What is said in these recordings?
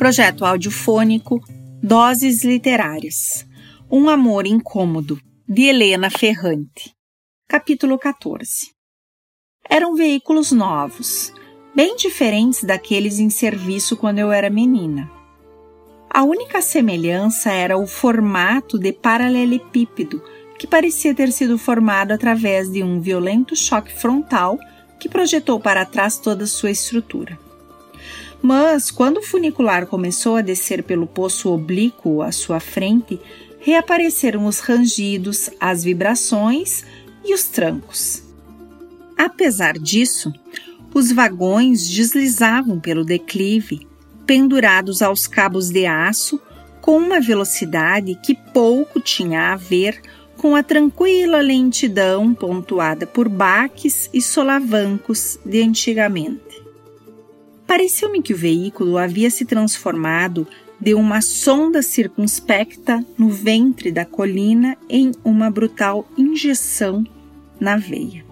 Projeto audiofônico Doses Literárias. Um Amor Incômodo, de Helena Ferrante. Capítulo 14. Eram veículos novos, bem diferentes daqueles em serviço quando eu era menina. A única semelhança era o formato de paralelepípedo, que parecia ter sido formado através de um violento choque frontal que projetou para trás toda sua estrutura. Mas, quando o funicular começou a descer pelo poço oblíquo à sua frente, reapareceram os rangidos, as vibrações e os trancos. Apesar disso, os vagões deslizavam pelo declive, pendurados aos cabos de aço, com uma velocidade que pouco tinha a ver com a tranquila lentidão pontuada por baques e solavancos de antigamente. Pareceu-me que o veículo havia se transformado de uma sonda circunspecta no ventre da colina em uma brutal injeção na veia.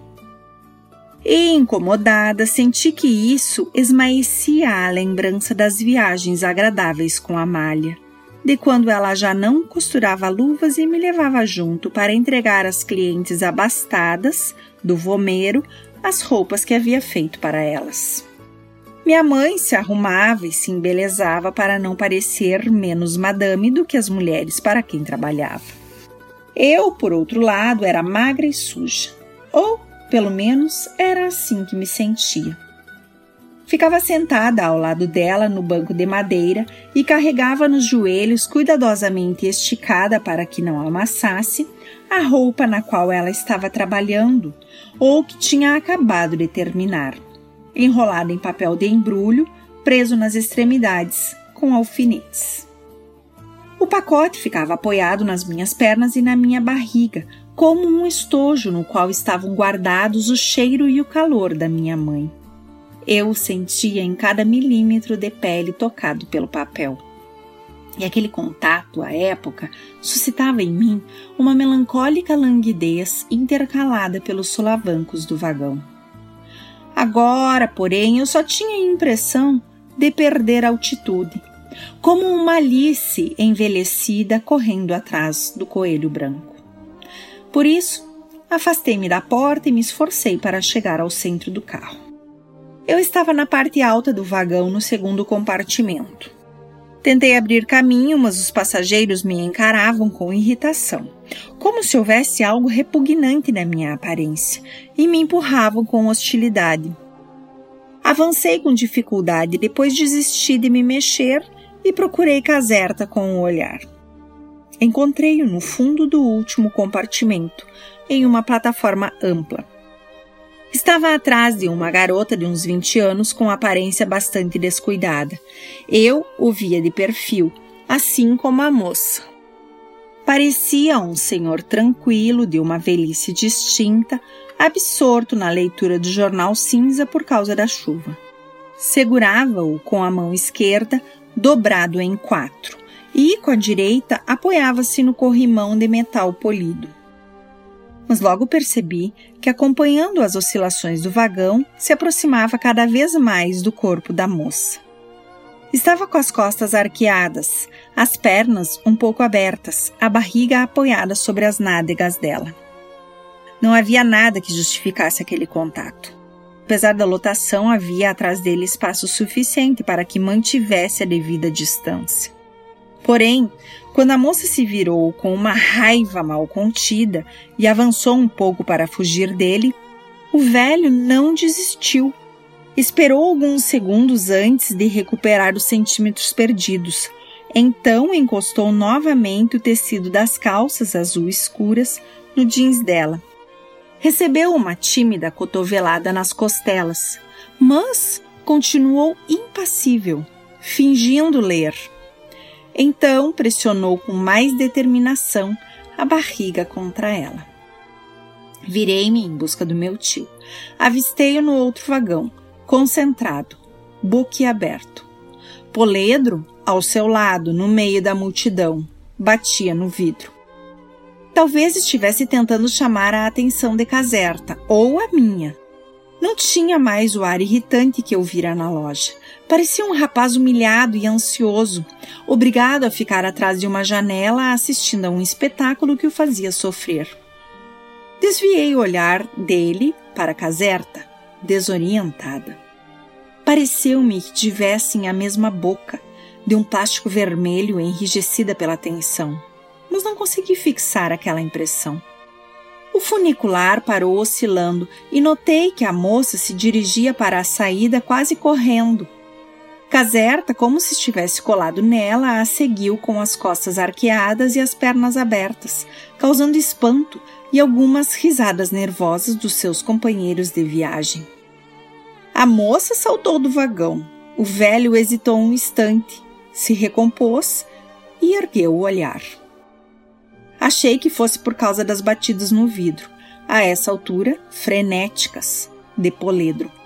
E, incomodada, senti que isso esmaecia a lembrança das viagens agradáveis com Amália, de quando ela já não costurava luvas e me levava junto para entregar às clientes abastadas do vomeiro as roupas que havia feito para elas. Minha mãe se arrumava e se embelezava para não parecer menos madame do que as mulheres para quem trabalhava. Eu, por outro lado, era magra e suja, ou, pelo menos, era assim que me sentia. Ficava sentada ao lado dela no banco de madeira e carregava nos joelhos, cuidadosamente esticada para que não amassasse, a roupa na qual ela estava trabalhando ou que tinha acabado de terminar enrolado em papel de embrulho, preso nas extremidades com alfinetes. O pacote ficava apoiado nas minhas pernas e na minha barriga, como um estojo no qual estavam guardados o cheiro e o calor da minha mãe. Eu sentia em cada milímetro de pele tocado pelo papel. E aquele contato, à época, suscitava em mim uma melancólica languidez intercalada pelos solavancos do vagão. Agora, porém, eu só tinha a impressão de perder altitude, como uma Alice envelhecida correndo atrás do coelho branco. Por isso, afastei-me da porta e me esforcei para chegar ao centro do carro. Eu estava na parte alta do vagão no segundo compartimento. Tentei abrir caminho, mas os passageiros me encaravam com irritação, como se houvesse algo repugnante na minha aparência, e me empurravam com hostilidade. Avancei com dificuldade, depois desisti de me mexer e procurei Caserta com o um olhar. Encontrei-o no fundo do último compartimento, em uma plataforma ampla. Estava atrás de uma garota de uns 20 anos com aparência bastante descuidada. Eu o via de perfil, assim como a moça. Parecia um senhor tranquilo, de uma velhice distinta, absorto na leitura do jornal cinza por causa da chuva. Segurava-o com a mão esquerda, dobrado em quatro, e com a direita apoiava-se no corrimão de metal polido mas logo percebi que, acompanhando as oscilações do vagão, se aproximava cada vez mais do corpo da moça. Estava com as costas arqueadas, as pernas um pouco abertas, a barriga apoiada sobre as nádegas dela. Não havia nada que justificasse aquele contato. Apesar da lotação, havia atrás dele espaço suficiente para que mantivesse a devida distância. Porém, quando a moça se virou com uma raiva mal contida e avançou um pouco para fugir dele, o velho não desistiu. Esperou alguns segundos antes de recuperar os centímetros perdidos. Então encostou novamente o tecido das calças azul escuras no jeans dela. Recebeu uma tímida cotovelada nas costelas, mas continuou impassível, fingindo ler. Então pressionou com mais determinação a barriga contra ela. Virei-me em busca do meu tio. Avistei-o no outro vagão, concentrado, boquiaberto. Poledro, ao seu lado, no meio da multidão, batia no vidro. Talvez estivesse tentando chamar a atenção de Caserta, ou a minha. Não tinha mais o ar irritante que eu vira na loja. Parecia um rapaz humilhado e ansioso, obrigado a ficar atrás de uma janela assistindo a um espetáculo que o fazia sofrer. Desviei o olhar dele para caserta, desorientada. Pareceu-me que tivessem a mesma boca, de um plástico vermelho enrijecida pela tensão, mas não consegui fixar aquela impressão. O funicular parou oscilando e notei que a moça se dirigia para a saída quase correndo. Caserta, como se estivesse colado nela, a seguiu com as costas arqueadas e as pernas abertas, causando espanto e algumas risadas nervosas dos seus companheiros de viagem. A moça saltou do vagão. O velho hesitou um instante, se recompôs e ergueu o olhar. Achei que fosse por causa das batidas no vidro, a essa altura frenéticas, de poledro.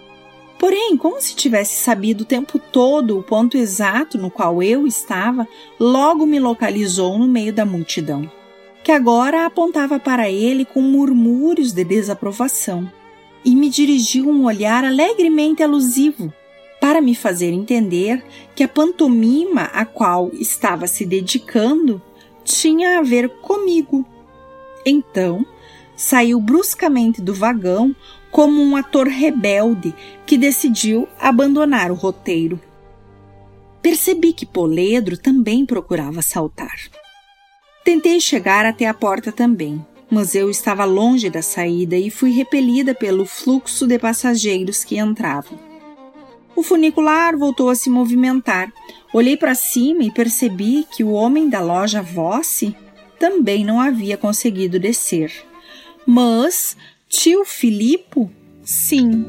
Porém, como se tivesse sabido o tempo todo o ponto exato no qual eu estava, logo me localizou no meio da multidão, que agora apontava para ele com murmúrios de desaprovação, e me dirigiu um olhar alegremente alusivo, para me fazer entender que a pantomima a qual estava se dedicando tinha a ver comigo. Então, saiu bruscamente do vagão como um ator rebelde que decidiu abandonar o roteiro. Percebi que Poledro também procurava saltar. Tentei chegar até a porta também, mas eu estava longe da saída e fui repelida pelo fluxo de passageiros que entravam. O funicular voltou a se movimentar. Olhei para cima e percebi que o homem da loja Vossi também não havia conseguido descer. Mas tio Filipo, sim.